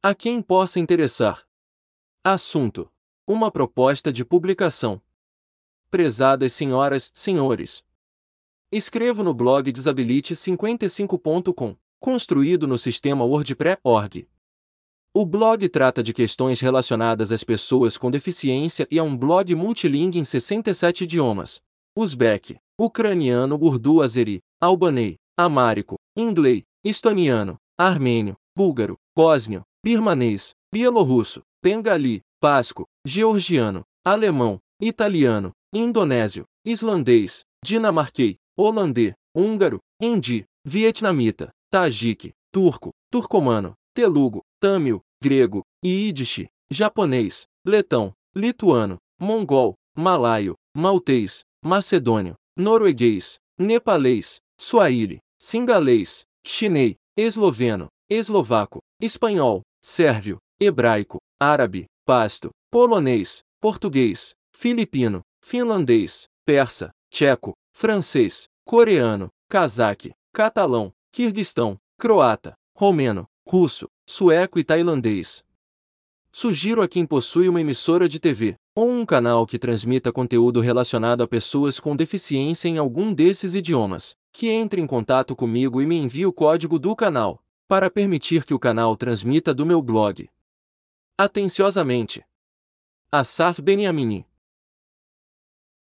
A quem possa interessar. Assunto: Uma proposta de publicação. Prezadas senhoras, senhores. Escrevo no blog Disability55.com, construído no sistema WordPress.org. O blog trata de questões relacionadas às pessoas com deficiência e é um blog multilingue em 67 idiomas: uzbek, ucraniano, urdu, azeri, albanês, amárico, inglês, estoniano, armênio, búlgaro, bósnio, birmanês, bielorrusso, bengali, basco, georgiano, alemão, italiano, indonésio, islandês, dinamarquês, holandês, húngaro, hindi, vietnamita, tajique, turco, turcomano, telugo, tâmil, grego, yiddish, japonês, letão, lituano, mongol, malaio, maltês, macedônio, norueguês, nepalês, suaíli, singalês, chinês, esloveno, eslovaco, espanhol, sérvio, hebraico, árabe, pasto, polonês, português, filipino, finlandês, persa, tcheco, francês, coreano, cazaque, catalão, kirguistão, croata, romeno, russo, sueco e tailandês. Sugiro a quem possui uma emissora de TV ou um canal que transmita conteúdo relacionado a pessoas com deficiência em algum desses idiomas, que entre em contato comigo e me envie o código do canal, para permitir que o canal transmita do meu blog. Atenciosamente. Asaf Beniamini